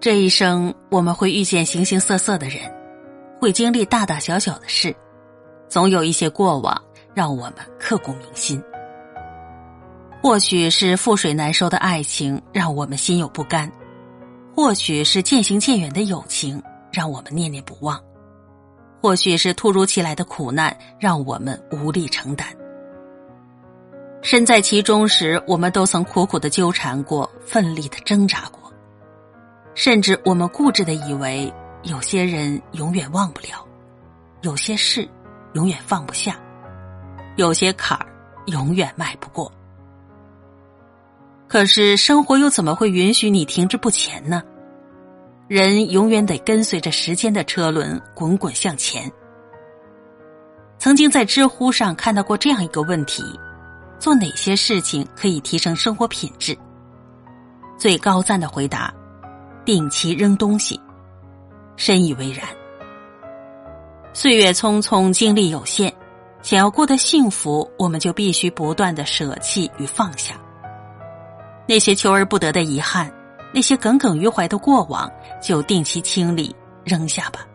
这一生，我们会遇见形形色色的人，会经历大大小小的事，总有一些过往让我们刻骨铭心。或许是覆水难收的爱情让我们心有不甘，或许是渐行渐远的友情让我们念念不忘，或许是突如其来的苦难让我们无力承担。身在其中时，我们都曾苦苦的纠缠过，奋力的挣扎过。甚至我们固执的以为，有些人永远忘不了，有些事永远放不下，有些坎儿永远迈不过。可是生活又怎么会允许你停滞不前呢？人永远得跟随着时间的车轮滚滚向前。曾经在知乎上看到过这样一个问题：做哪些事情可以提升生活品质？最高赞的回答。定期扔东西，深以为然。岁月匆匆，精力有限，想要过得幸福，我们就必须不断的舍弃与放下那些求而不得的遗憾，那些耿耿于怀的过往，就定期清理扔下吧。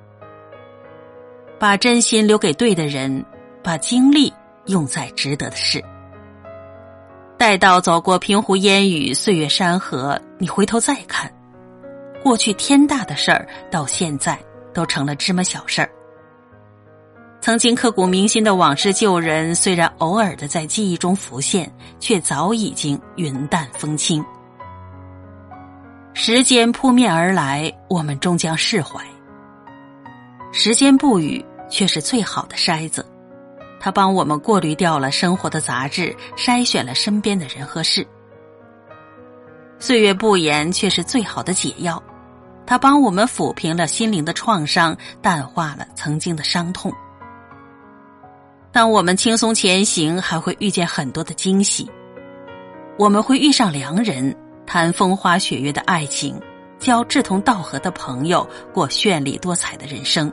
把真心留给对的人，把精力用在值得的事。待到走过平湖烟雨，岁月山河，你回头再看。过去天大的事儿，到现在都成了芝麻小事儿。曾经刻骨铭心的往事旧人，虽然偶尔的在记忆中浮现，却早已经云淡风轻。时间扑面而来，我们终将释怀。时间不语，却是最好的筛子，它帮我们过滤掉了生活的杂质，筛选了身边的人和事。岁月不言，却是最好的解药。它帮我们抚平了心灵的创伤，淡化了曾经的伤痛。当我们轻松前行，还会遇见很多的惊喜。我们会遇上良人，谈风花雪月的爱情，交志同道合的朋友，过绚丽多彩的人生。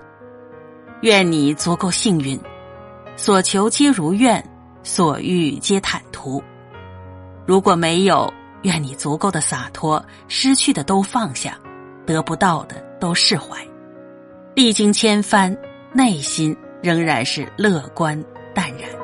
愿你足够幸运，所求皆如愿，所遇皆坦途。如果没有，愿你足够的洒脱，失去的都放下。得不到的都释怀，历经千帆，内心仍然是乐观淡然。